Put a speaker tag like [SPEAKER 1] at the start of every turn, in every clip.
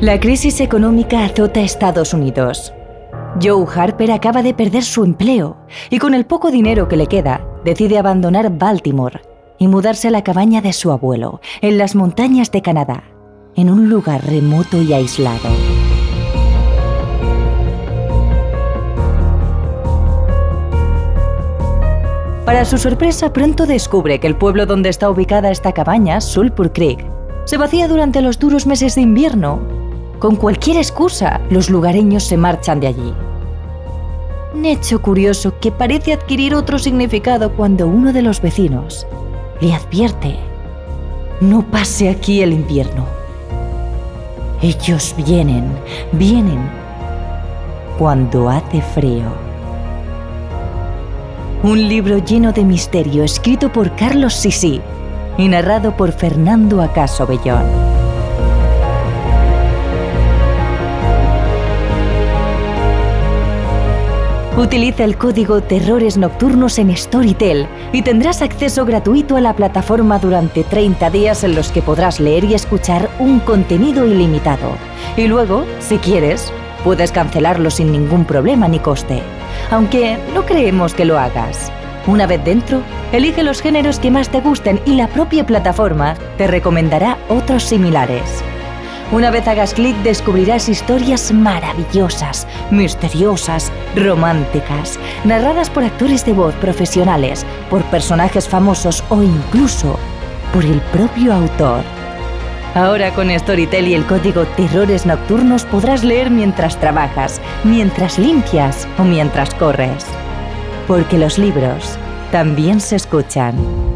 [SPEAKER 1] La crisis económica azota a Estados Unidos. Joe Harper acaba de perder su empleo y con el poco dinero que le queda, decide abandonar Baltimore y mudarse a la cabaña de su abuelo, en las montañas de Canadá, en un lugar remoto y aislado. Para su sorpresa, pronto descubre que el pueblo donde está ubicada esta cabaña, Sulphur Creek, se vacía durante los duros meses de invierno con cualquier excusa, los lugareños se marchan de allí. Un hecho curioso que parece adquirir otro significado cuando uno de los vecinos le advierte, no pase aquí el invierno. Ellos vienen, vienen cuando hace frío. Un libro lleno de misterio escrito por Carlos Sisi y narrado por Fernando Acaso Bellón. Utiliza el código Terrores Nocturnos en Storytel y tendrás acceso gratuito a la plataforma durante 30 días en los que podrás leer y escuchar un contenido ilimitado. Y luego, si quieres, puedes cancelarlo sin ningún problema ni coste. Aunque no creemos que lo hagas. Una vez dentro, elige los géneros que más te gusten y la propia plataforma te recomendará otros similares. Una vez hagas clic descubrirás historias maravillosas, misteriosas, románticas, narradas por actores de voz profesionales, por personajes famosos o incluso por el propio autor. Ahora con Storytel y el código Terrores Nocturnos podrás leer mientras trabajas, mientras limpias o mientras corres. Porque los libros también se escuchan.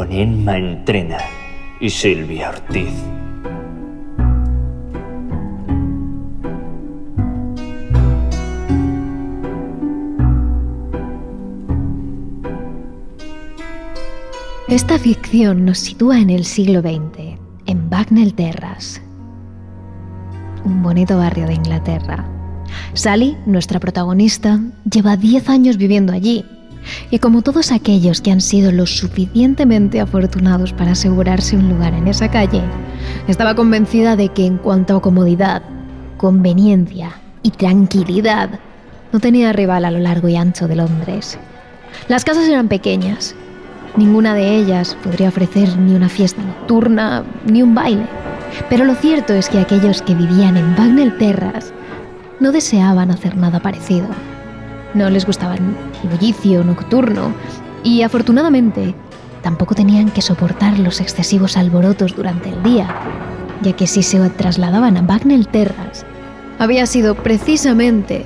[SPEAKER 2] con Emma Entrena y Silvia Ortiz.
[SPEAKER 3] Esta ficción nos sitúa en el siglo XX, en Bagnell Terrace, un bonito barrio de Inglaterra. Sally, nuestra protagonista, lleva 10 años viviendo allí y como todos aquellos que han sido lo suficientemente afortunados para asegurarse un lugar en esa calle, estaba convencida de que en cuanto a comodidad, conveniencia y tranquilidad, no tenía rival a lo largo y ancho de Londres. Las casas eran pequeñas. Ninguna de ellas podría ofrecer ni una fiesta nocturna ni un baile. Pero lo cierto es que aquellos que vivían en Bagnell Terras no deseaban hacer nada parecido. No les gustaba el bullicio nocturno y afortunadamente tampoco tenían que soportar los excesivos alborotos durante el día, ya que si se trasladaban a Bagnell Terras, había sido precisamente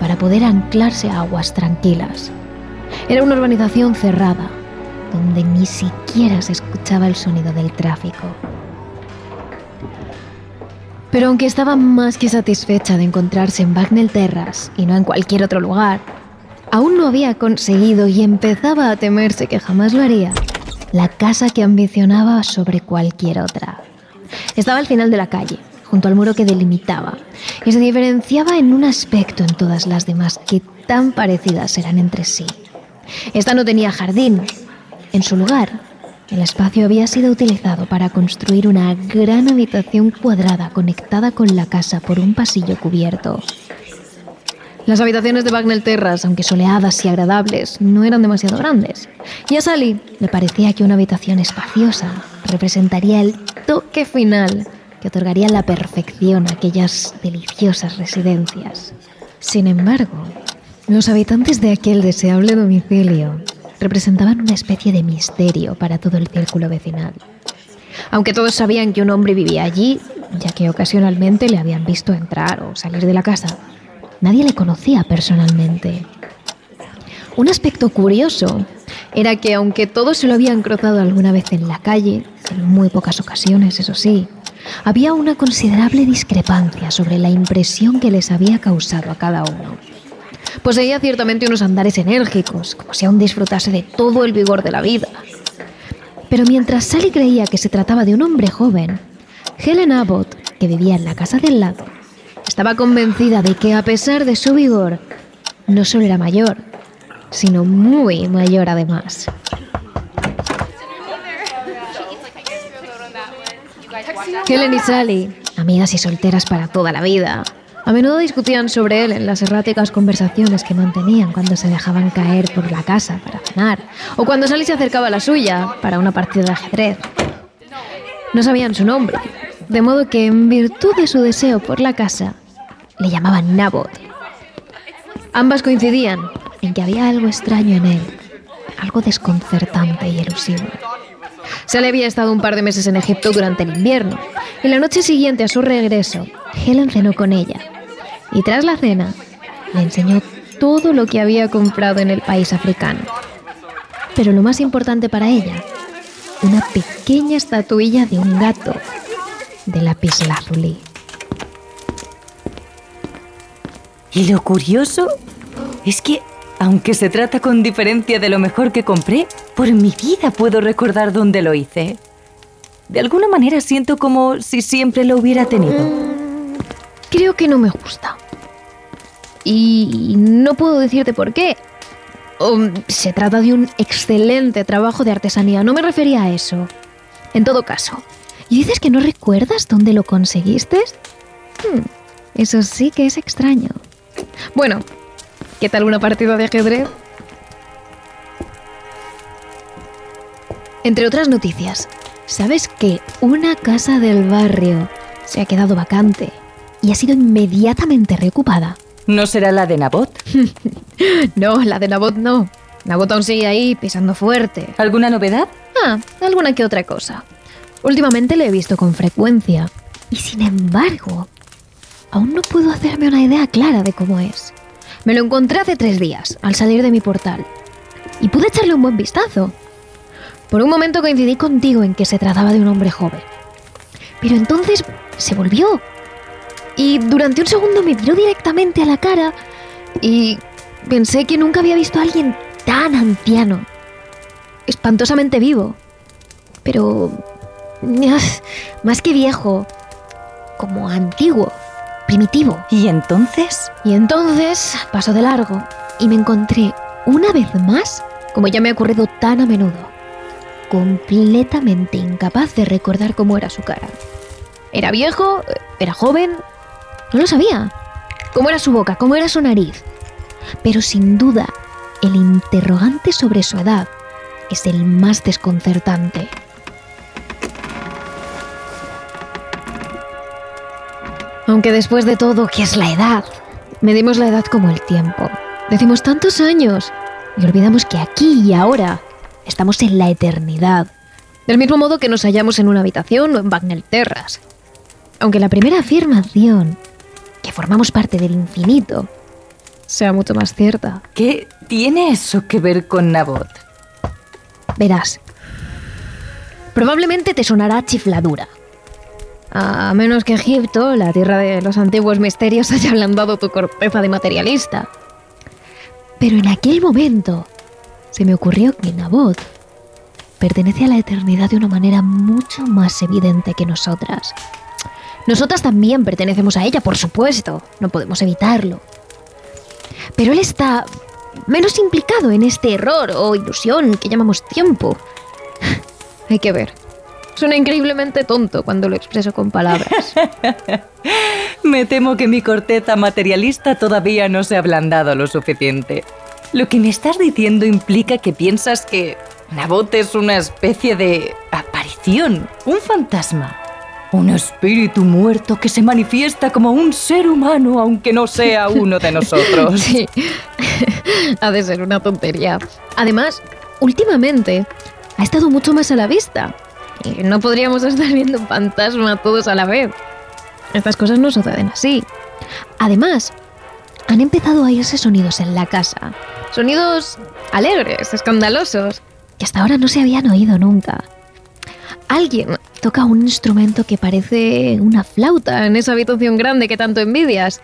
[SPEAKER 3] para poder anclarse a aguas tranquilas. Era una urbanización cerrada, donde ni siquiera se escuchaba el sonido del tráfico. Pero aunque estaba más que satisfecha de encontrarse en Bagnell Terras y no en cualquier otro lugar, aún no había conseguido y empezaba a temerse que jamás lo haría la casa que ambicionaba sobre cualquier otra. Estaba al final de la calle, junto al muro que delimitaba, y se diferenciaba en un aspecto en todas las demás que tan parecidas eran entre sí. Esta no tenía jardín. En su lugar, el espacio había sido utilizado para construir una gran habitación cuadrada conectada con la casa por un pasillo cubierto. Las habitaciones de Bagnell Terras, aunque soleadas y agradables, no eran demasiado grandes. Y a Sally le parecía que una habitación espaciosa representaría el toque final que otorgaría la perfección a aquellas deliciosas residencias. Sin embargo, los habitantes de aquel deseable domicilio representaban una especie de misterio para todo el círculo vecinal. Aunque todos sabían que un hombre vivía allí, ya que ocasionalmente le habían visto entrar o salir de la casa, nadie le conocía personalmente. Un aspecto curioso era que aunque todos se lo habían cruzado alguna vez en la calle, en muy pocas ocasiones, eso sí, había una considerable discrepancia sobre la impresión que les había causado a cada uno. Poseía ciertamente unos andares enérgicos, como si aún disfrutase de todo el vigor de la vida. Pero mientras Sally creía que se trataba de un hombre joven, Helen Abbott, que vivía en la casa del lado, estaba convencida de que a pesar de su vigor, no solo era mayor, sino muy mayor además. Helen y Sally, amigas y solteras para toda la vida, a menudo discutían sobre él en las erráticas conversaciones que mantenían cuando se dejaban caer por la casa para cenar o cuando Sally se acercaba a la suya para una partida de ajedrez. No sabían su nombre, de modo que en virtud de su deseo por la casa, le llamaban Nabot. Ambas coincidían en que había algo extraño en él, algo desconcertante y elusivo. Sally había estado un par de meses en Egipto durante el invierno y la noche siguiente a su regreso, Helen cenó con ella y tras la cena le enseñó todo lo que había comprado en el país africano. Pero lo más importante para ella, una pequeña estatuilla de un gato de lapislázuli.
[SPEAKER 1] Y lo curioso es que, aunque se trata con diferencia de lo mejor que compré, por mi vida puedo recordar dónde lo hice. De alguna manera siento como si siempre lo hubiera tenido.
[SPEAKER 3] Creo que no me gusta. Y no puedo decirte por qué. Um, se trata de un excelente trabajo de artesanía, no me refería a eso. En todo caso, ¿y dices que no recuerdas dónde lo conseguiste? Hmm, eso sí que es extraño. Bueno, ¿qué tal una partida de ajedrez? Entre otras noticias, ¿sabes que una casa del barrio se ha quedado vacante y ha sido inmediatamente reocupada?
[SPEAKER 1] ¿No será la de Nabot?
[SPEAKER 3] no, la de Nabot no. Nabot aún sigue ahí pisando fuerte.
[SPEAKER 1] ¿Alguna novedad?
[SPEAKER 3] Ah, alguna que otra cosa. Últimamente le he visto con frecuencia. Y sin embargo, aún no puedo hacerme una idea clara de cómo es. Me lo encontré hace tres días, al salir de mi portal. Y pude echarle un buen vistazo. Por un momento coincidí contigo en que se trataba de un hombre joven. Pero entonces se volvió. Y durante un segundo me miró directamente a la cara y pensé que nunca había visto a alguien tan anciano. Espantosamente vivo. Pero... Más que viejo. Como antiguo primitivo.
[SPEAKER 1] ¿Y entonces?
[SPEAKER 3] Y entonces pasó de largo y me encontré una vez más, como ya me ha ocurrido tan a menudo, completamente incapaz de recordar cómo era su cara. ¿Era viejo? ¿Era joven? No lo sabía. ¿Cómo era su boca? ¿Cómo era su nariz? Pero sin duda, el interrogante sobre su edad es el más desconcertante. Aunque después de todo, ¿qué es la edad? Medimos la edad como el tiempo. Decimos tantos años y olvidamos que aquí y ahora estamos en la eternidad. Del mismo modo que nos hallamos en una habitación o en Bagnell Terras. Aunque la primera afirmación, que formamos parte del infinito, sea mucho más cierta.
[SPEAKER 1] ¿Qué tiene eso que ver con Nabot?
[SPEAKER 3] Verás. Probablemente te sonará chifladura. A menos que Egipto, la tierra de los antiguos misterios, haya ablandado tu corteza de materialista. Pero en aquel momento se me ocurrió que Nabot pertenece a la eternidad de una manera mucho más evidente que nosotras. Nosotras también pertenecemos a ella, por supuesto, no podemos evitarlo. Pero él está menos implicado en este error o ilusión que llamamos tiempo. Hay que ver. Suena increíblemente tonto cuando lo expreso con palabras.
[SPEAKER 1] Me temo que mi corteza materialista todavía no se ha ablandado lo suficiente. Lo que me estás diciendo implica que piensas que Nabot es una especie de aparición, un fantasma. Un espíritu muerto que se manifiesta como un ser humano aunque no sea uno de nosotros.
[SPEAKER 3] Sí, ha de ser una tontería. Además, últimamente ha estado mucho más a la vista. Y no podríamos estar viendo un fantasma todos a la vez. Estas cosas no suceden así. Además, han empezado a oírse sonidos en la casa. Sonidos alegres, escandalosos, que hasta ahora no se habían oído nunca. Alguien toca un instrumento que parece una flauta en esa habitación grande que tanto envidias.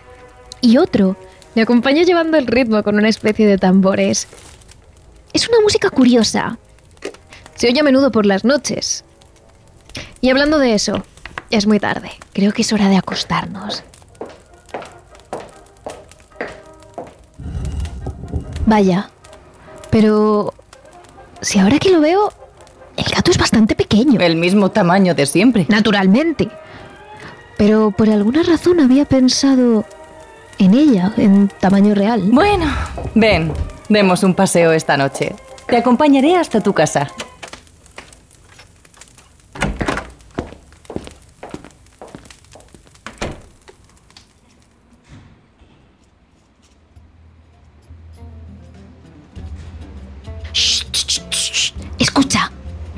[SPEAKER 3] Y otro le acompaña llevando el ritmo con una especie de tambores. Es una música curiosa. Se oye a menudo por las noches. Y hablando de eso, es muy tarde. Creo que es hora de acostarnos. Vaya, pero si ahora que lo veo, el gato es bastante pequeño.
[SPEAKER 1] El mismo tamaño de siempre.
[SPEAKER 3] Naturalmente. Pero por alguna razón había pensado en ella, en tamaño real.
[SPEAKER 1] Bueno, ven, demos un paseo esta noche. Te acompañaré hasta tu casa.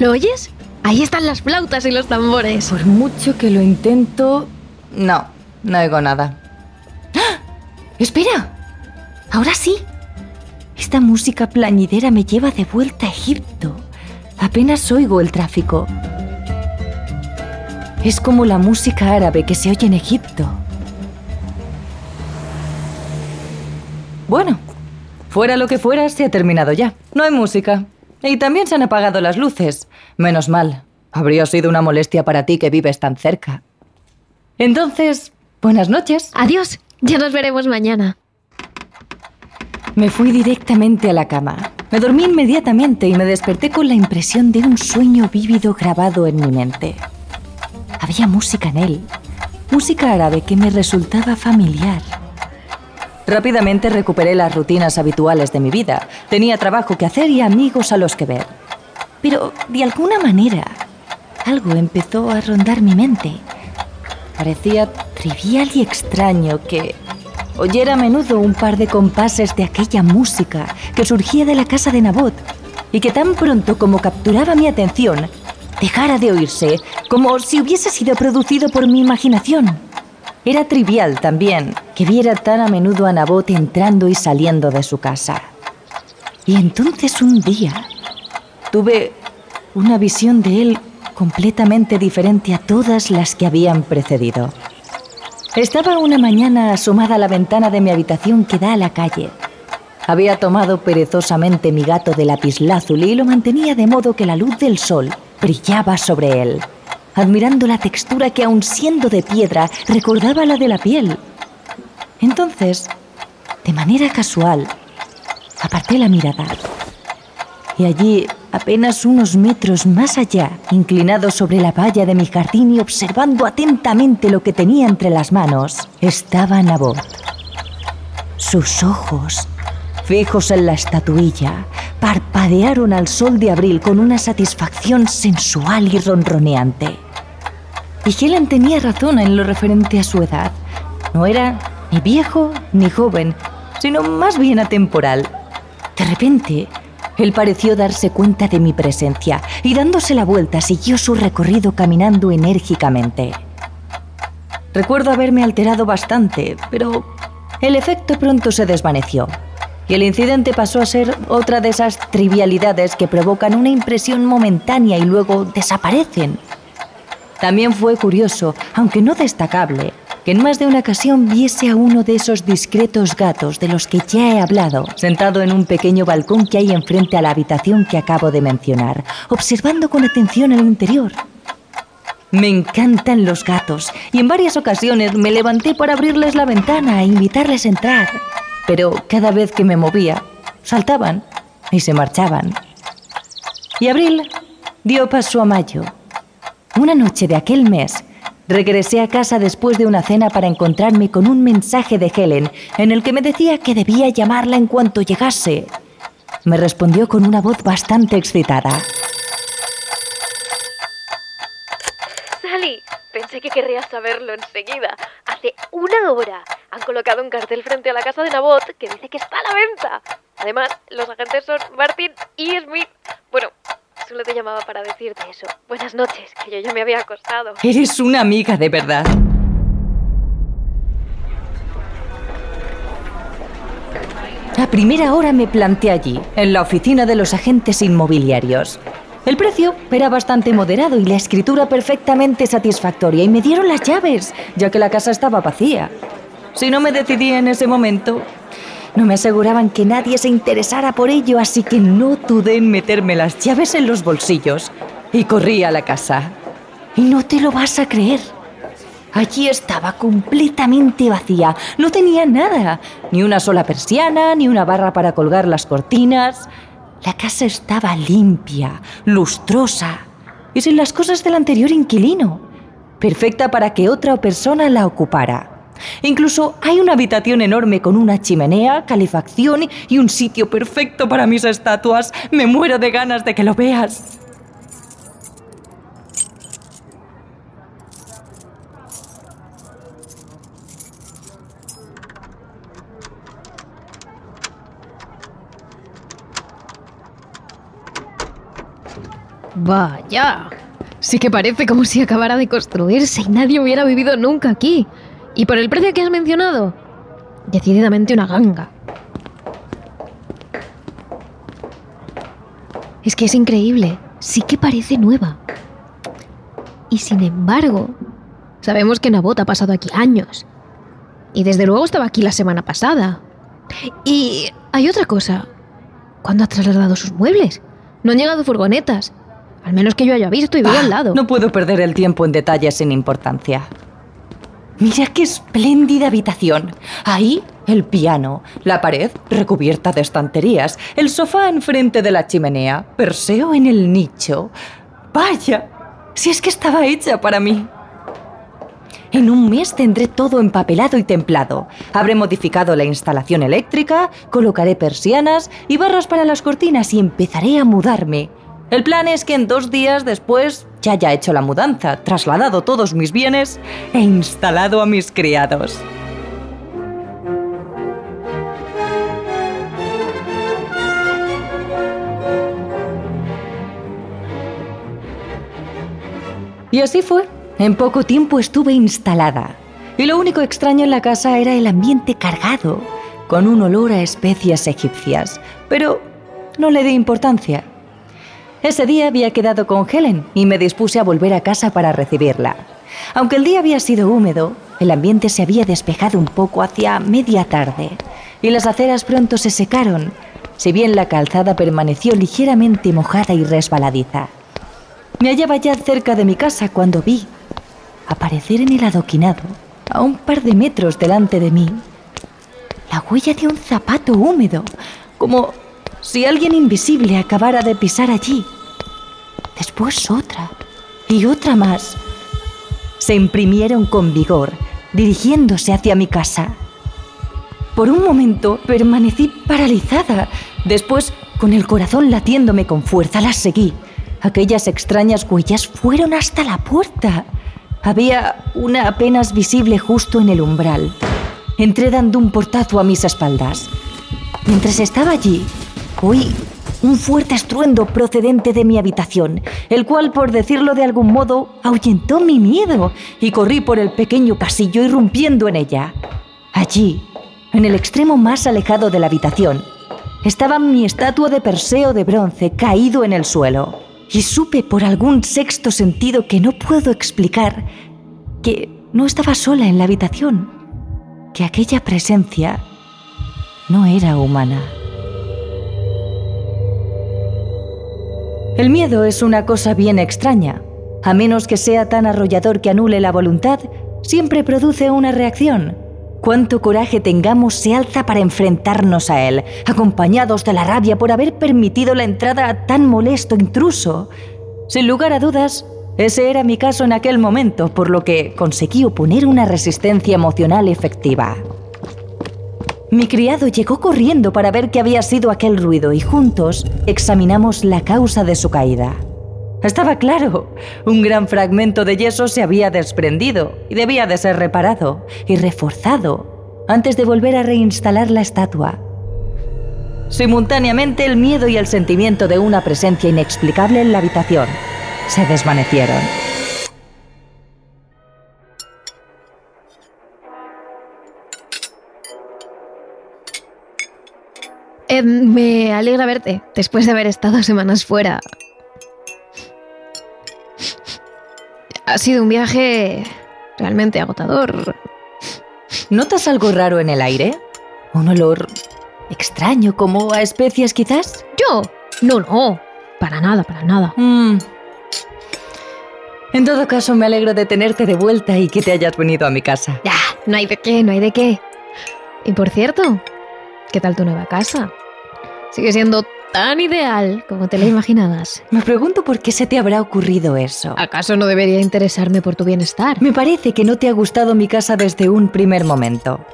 [SPEAKER 3] ¿Lo oyes? Ahí están las flautas y los tambores.
[SPEAKER 1] Por mucho que lo intento, no, no oigo nada. ¡Ah! ¡Espera! Ahora sí. Esta música plañidera me lleva de vuelta a Egipto. Apenas oigo el tráfico. Es como la música árabe que se oye en Egipto. Bueno, fuera lo que fuera, se ha terminado ya. No hay música. Y también se han apagado las luces. Menos mal. Habría sido una molestia para ti que vives tan cerca. Entonces, buenas noches.
[SPEAKER 3] Adiós. Ya nos veremos mañana.
[SPEAKER 1] Me fui directamente a la cama. Me dormí inmediatamente y me desperté con la impresión de un sueño vívido grabado en mi mente. Había música en él, música árabe que me resultaba familiar. Rápidamente recuperé las rutinas habituales de mi vida. Tenía trabajo que hacer y amigos a los que ver. Pero, de alguna manera, algo empezó a rondar mi mente. Parecía trivial y extraño que oyera a menudo un par de compases de aquella música que surgía de la casa de Nabot y que tan pronto como capturaba mi atención, dejara de oírse, como si hubiese sido producido por mi imaginación. Era trivial también que viera tan a menudo a Nabot entrando y saliendo de su casa. Y entonces un día tuve una visión de él completamente diferente a todas las que habían precedido. Estaba una mañana asomada a la ventana de mi habitación que da a la calle. Había tomado perezosamente mi gato de lapislázuli y lo mantenía de modo que la luz del sol brillaba sobre él admirando la textura que, aun siendo de piedra, recordaba la de la piel. Entonces, de manera casual, aparté la mirada. Y allí, apenas unos metros más allá, inclinado sobre la valla de mi jardín y observando atentamente lo que tenía entre las manos, estaba Nabot. Sus ojos, fijos en la estatuilla, parpadearon al sol de abril con una satisfacción sensual y ronroneante. Y Helen tenía razón en lo referente a su edad. No era ni viejo ni joven, sino más bien atemporal. De repente, él pareció darse cuenta de mi presencia y dándose la vuelta siguió su recorrido caminando enérgicamente. Recuerdo haberme alterado bastante, pero el efecto pronto se desvaneció y el incidente pasó a ser otra de esas trivialidades que provocan una impresión momentánea y luego desaparecen. También fue curioso, aunque no destacable, que en más de una ocasión viese a uno de esos discretos gatos de los que ya he hablado, sentado en un pequeño balcón que hay enfrente a la habitación que acabo de mencionar, observando con atención el interior. Me encantan los gatos y en varias ocasiones me levanté para abrirles la ventana e invitarles a entrar, pero cada vez que me movía, saltaban y se marchaban. Y abril dio paso a mayo una noche de aquel mes, regresé a casa después de una cena para encontrarme con un mensaje de Helen en el que me decía que debía llamarla en cuanto llegase. Me respondió con una voz bastante excitada.
[SPEAKER 3] Sally, pensé que querrías saberlo enseguida. Hace una hora han colocado un cartel frente a la casa de Nabot que dice que está a la venta. Además, los agentes son Martin y Smith. Bueno, Solo te llamaba para decirte eso. Buenas noches, que yo ya me había acostado.
[SPEAKER 1] Eres una amiga de verdad. A primera hora me planté allí, en la oficina de los agentes inmobiliarios. El precio era bastante moderado y la escritura perfectamente satisfactoria y me dieron las llaves, ya que la casa estaba vacía. Si no me decidía en ese momento, no me aseguraban que nadie se interesara por ello, así que no dudé en meterme las llaves en los bolsillos y corrí a la casa. Y no te lo vas a creer. Allí estaba completamente vacía. No tenía nada. Ni una sola persiana, ni una barra para colgar las cortinas. La casa estaba limpia, lustrosa y sin las cosas del anterior inquilino. Perfecta para que otra persona la ocupara. Incluso hay una habitación enorme con una chimenea, calefacción y un sitio perfecto para mis estatuas. Me muero de ganas de que lo veas.
[SPEAKER 3] Vaya. Sí que parece como si acabara de construirse y nadie hubiera vivido nunca aquí. Y por el precio que has mencionado, decididamente una ganga. Es que es increíble. Sí que parece nueva. Y sin embargo, sabemos que Nabot ha pasado aquí años. Y desde luego estaba aquí la semana pasada. Y hay otra cosa. ¿Cuándo ha trasladado sus muebles? No han llegado furgonetas. Al menos que yo haya visto y vivo al lado.
[SPEAKER 1] No puedo perder el tiempo en detalles sin importancia. Mira qué espléndida habitación. Ahí el piano, la pared recubierta de estanterías, el sofá enfrente de la chimenea, Perseo en el nicho. Vaya, si es que estaba hecha para mí. En un mes tendré todo empapelado y templado. Habré modificado la instalación eléctrica, colocaré persianas y barras para las cortinas y empezaré a mudarme. El plan es que en dos días después ya haya hecho la mudanza, trasladado todos mis bienes e instalado a mis criados. Y así fue. En poco tiempo estuve instalada. Y lo único extraño en la casa era el ambiente cargado, con un olor a especias egipcias. Pero no le di importancia. Ese día había quedado con Helen y me dispuse a volver a casa para recibirla. Aunque el día había sido húmedo, el ambiente se había despejado un poco hacia media tarde y las aceras pronto se secaron, si bien la calzada permaneció ligeramente mojada y resbaladiza. Me hallaba ya cerca de mi casa cuando vi aparecer en el adoquinado, a un par de metros delante de mí, la huella de un zapato húmedo, como si alguien invisible acabara de pisar allí. Después otra y otra más. Se imprimieron con vigor, dirigiéndose hacia mi casa. Por un momento permanecí paralizada. Después, con el corazón latiéndome con fuerza, las seguí. Aquellas extrañas huellas fueron hasta la puerta. Había una apenas visible justo en el umbral. Entré dando un portazo a mis espaldas. Mientras estaba allí, Oí un fuerte estruendo procedente de mi habitación, el cual, por decirlo de algún modo, ahuyentó mi miedo y corrí por el pequeño pasillo irrumpiendo en ella. Allí, en el extremo más alejado de la habitación, estaba mi estatua de Perseo de bronce caído en el suelo. Y supe por algún sexto sentido que no puedo explicar que no estaba sola en la habitación, que aquella presencia no era humana. El miedo es una cosa bien extraña. A menos que sea tan arrollador que anule la voluntad, siempre produce una reacción. Cuánto coraje tengamos se alza para enfrentarnos a él, acompañados de la rabia por haber permitido la entrada a tan molesto intruso. Sin lugar a dudas, ese era mi caso en aquel momento, por lo que conseguí oponer una resistencia emocional efectiva. Mi criado llegó corriendo para ver qué había sido aquel ruido y juntos examinamos la causa de su caída. Estaba claro, un gran fragmento de yeso se había desprendido y debía de ser reparado y reforzado antes de volver a reinstalar la estatua. Simultáneamente el miedo y el sentimiento de una presencia inexplicable en la habitación se desvanecieron.
[SPEAKER 3] Eh, me alegra verte después de haber estado semanas fuera. Ha sido un viaje realmente agotador.
[SPEAKER 1] ¿Notas algo raro en el aire? ¿Un olor extraño, como a especias quizás?
[SPEAKER 3] ¿Yo? No, no. Para nada, para nada.
[SPEAKER 1] Mm. En todo caso, me alegro de tenerte de vuelta y que te hayas venido a mi casa.
[SPEAKER 3] Ya, no hay de qué, no hay de qué. Y por cierto, ¿qué tal tu nueva casa? Sigue siendo tan ideal como te la imaginabas.
[SPEAKER 1] Me pregunto por qué se te habrá ocurrido eso.
[SPEAKER 3] ¿Acaso no debería interesarme por tu bienestar?
[SPEAKER 1] Me parece que no te ha gustado mi casa desde un primer momento.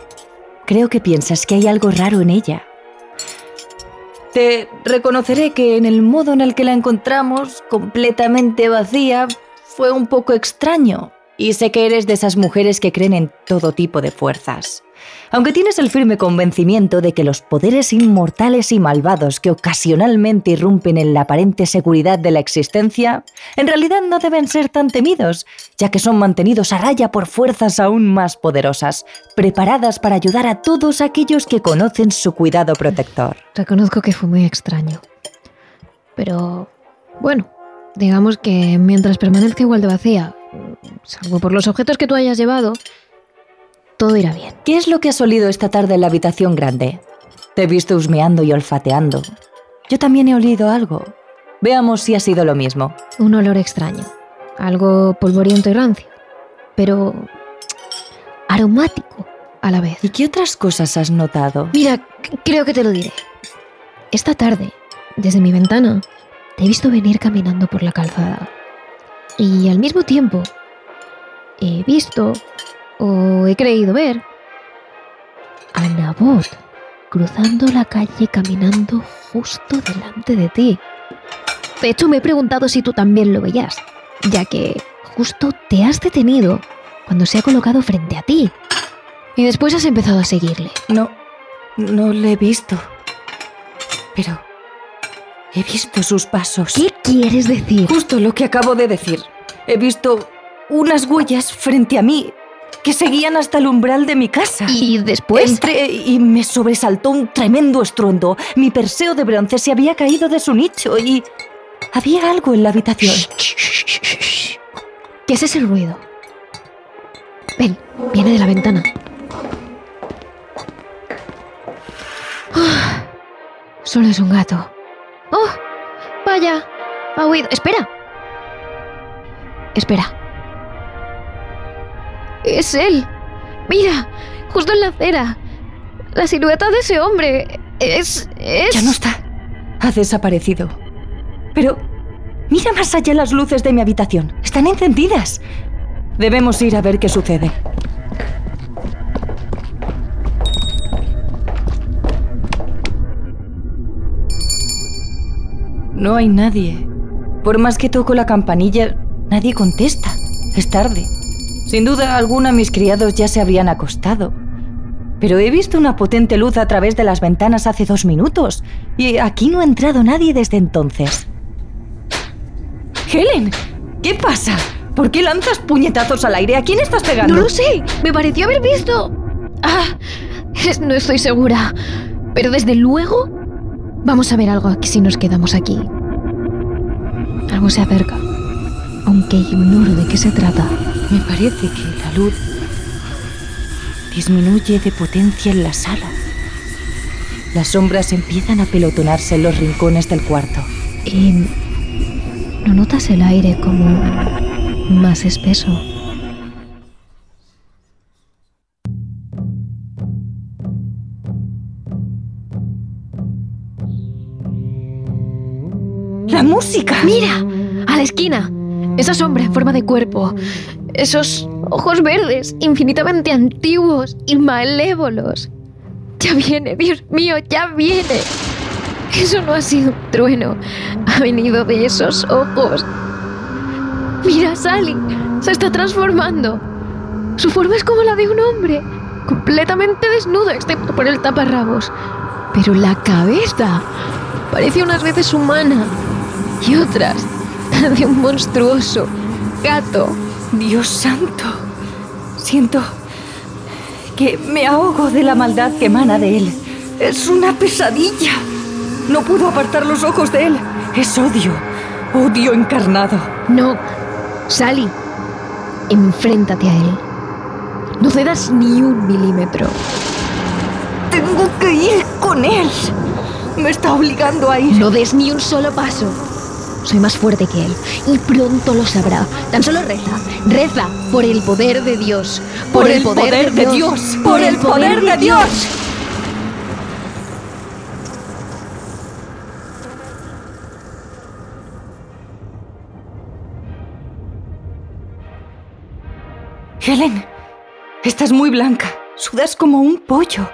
[SPEAKER 1] Creo que piensas que hay algo raro en ella. Te reconoceré que en el modo en el que la encontramos, completamente vacía, fue un poco extraño. Y sé que eres de esas mujeres que creen en todo tipo de fuerzas. Aunque tienes el firme convencimiento de que los poderes inmortales y malvados que ocasionalmente irrumpen en la aparente seguridad de la existencia, en realidad no deben ser tan temidos, ya que son mantenidos a raya por fuerzas aún más poderosas, preparadas para ayudar a todos aquellos que conocen su cuidado protector.
[SPEAKER 3] Reconozco que fue muy extraño. Pero, bueno, digamos que mientras permanezca igual de vacía, salvo por los objetos que tú hayas llevado, todo irá bien.
[SPEAKER 1] ¿Qué es lo que has olido esta tarde en la habitación grande? Te he visto husmeando y olfateando. Yo también he olido algo. Veamos si ha sido lo mismo.
[SPEAKER 3] Un olor extraño. Algo polvoriento y rancio. Pero aromático a la vez.
[SPEAKER 1] ¿Y qué otras cosas has notado?
[SPEAKER 3] Mira, creo que te lo diré. Esta tarde, desde mi ventana, te he visto venir caminando por la calzada. Y al mismo tiempo, he visto o he creído ver a Nabot cruzando la calle caminando justo delante de ti. De hecho, me he preguntado si tú también lo veías, ya que justo te has detenido cuando se ha colocado frente a ti. Y después has empezado a seguirle.
[SPEAKER 1] No, no le he visto. Pero he visto sus pasos.
[SPEAKER 3] ¿Qué quieres decir?
[SPEAKER 1] Justo lo que acabo de decir. He visto unas huellas frente a mí que seguían hasta el umbral de mi casa.
[SPEAKER 3] ¿Y después?
[SPEAKER 1] Entré y me sobresaltó un tremendo estruendo. Mi perseo de bronce se había caído de su nicho y había algo en la habitación.
[SPEAKER 3] ¿Qué es ese ruido? Ven, viene de la ventana. Ah, solo es un gato. ¡Oh! Vaya, ha huido. Espera. Espera. Es él. Mira, justo en la acera. La silueta de ese hombre. Es... es...
[SPEAKER 1] Ya no está. Ha desaparecido. Pero... Mira más allá las luces de mi habitación. Están encendidas. Debemos ir a ver qué sucede. No hay nadie. Por más que toco la campanilla, nadie contesta. Es tarde. Sin duda alguna mis criados ya se habrían acostado. Pero he visto una potente luz a través de las ventanas hace dos minutos y aquí no ha entrado nadie desde entonces. Helen, ¿qué pasa? ¿Por qué lanzas puñetazos al aire? ¿A quién estás pegando?
[SPEAKER 3] No lo sé. Me pareció haber visto... Ah, no estoy segura. Pero desde luego... Vamos a ver algo aquí si nos quedamos aquí. Algo se acerca. Aunque ignoro de qué se trata.
[SPEAKER 1] Me parece que la luz disminuye de potencia en la sala. Las sombras empiezan a pelotonarse en los rincones del cuarto.
[SPEAKER 3] ¿Y no notas el aire como más espeso?
[SPEAKER 1] ¡La música!
[SPEAKER 3] ¡Mira! ¡A la esquina! Esa sombra en forma de cuerpo. Esos ojos verdes, infinitamente antiguos y malévolos. Ya viene, Dios mío, ya viene. Eso no ha sido un trueno. Ha venido de esos ojos. Mira, Sally. Se está transformando. Su forma es como la de un hombre. Completamente desnudo, excepto por el taparrabos. Pero la cabeza parece unas veces humana y otras de un monstruoso gato.
[SPEAKER 1] Dios santo. Siento que me ahogo de la maldad que emana de él. Es una pesadilla. No puedo apartar los ojos de él. Es odio. Odio encarnado.
[SPEAKER 3] No. Sally. Enfréntate a él. No cedas ni un milímetro.
[SPEAKER 1] Tengo que ir con él. Me está obligando a ir.
[SPEAKER 3] No des ni un solo paso. Soy más fuerte que él y pronto lo sabrá. Tan solo reza, reza por el poder de Dios.
[SPEAKER 1] Por, el, poder, de, Dios. Por el poder de Dios. Helen, estás muy blanca. Sudas como un pollo.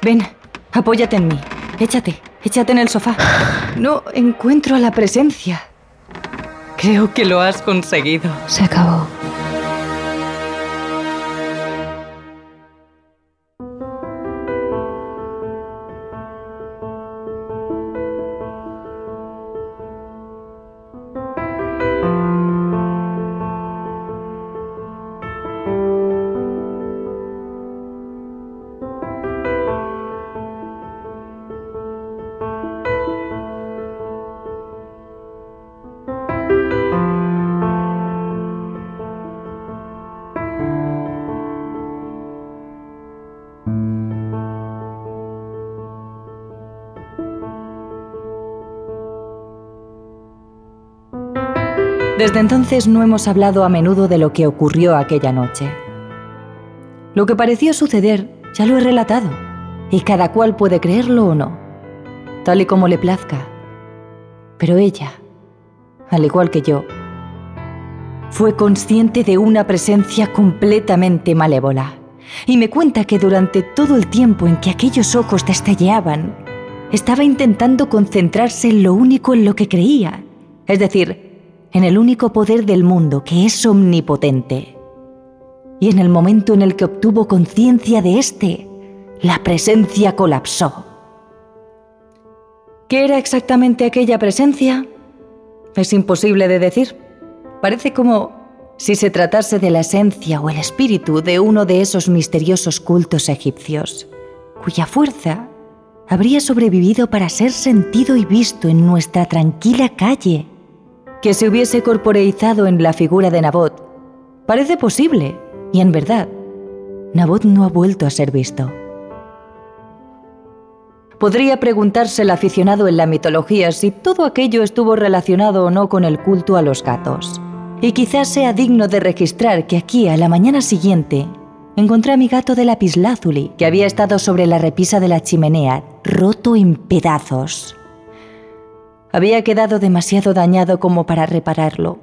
[SPEAKER 1] Ven, apóyate en mí. Échate, échate en el sofá. No encuentro a la presencia. Creo que lo has conseguido.
[SPEAKER 3] Se acabó.
[SPEAKER 1] Desde entonces no hemos hablado a menudo de lo que ocurrió aquella noche. Lo que pareció suceder ya lo he relatado, y cada cual puede creerlo o no, tal y como le plazca. Pero ella, al igual que yo, fue consciente de una presencia completamente malévola, y me cuenta que durante todo el tiempo en que aquellos ojos destelleaban, estaba intentando concentrarse en lo único en lo que creía, es decir, en el único poder del mundo que es omnipotente. Y en el momento en el que obtuvo conciencia de éste, la presencia colapsó. ¿Qué era exactamente aquella presencia? Es imposible de decir. Parece como si se tratase de la esencia o el espíritu de uno de esos misteriosos cultos egipcios, cuya fuerza habría sobrevivido para ser sentido y visto en nuestra tranquila calle que se hubiese corporeizado en la figura de Nabot. Parece posible, y en verdad, Nabot no ha vuelto a ser visto. Podría preguntarse el aficionado en la mitología si todo aquello estuvo relacionado o no con el culto a los gatos. Y quizás sea digno de registrar que aquí, a la mañana siguiente, encontré a mi gato de lapislázuli, que había estado sobre la repisa de la chimenea, roto en pedazos. Había quedado demasiado dañado como para repararlo.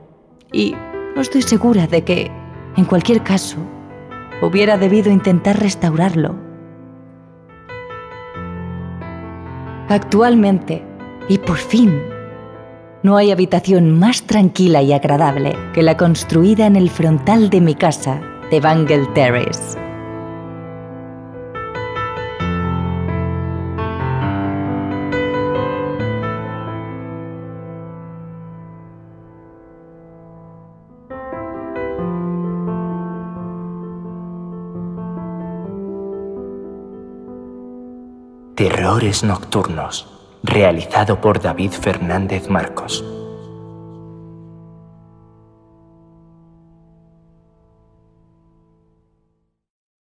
[SPEAKER 1] Y no estoy segura de que, en cualquier caso, hubiera debido intentar restaurarlo. Actualmente, y por fin, no hay habitación más tranquila y agradable que la construida en el frontal de mi casa de Bangel Terrace.
[SPEAKER 2] Terrores Nocturnos, realizado por David Fernández Marcos.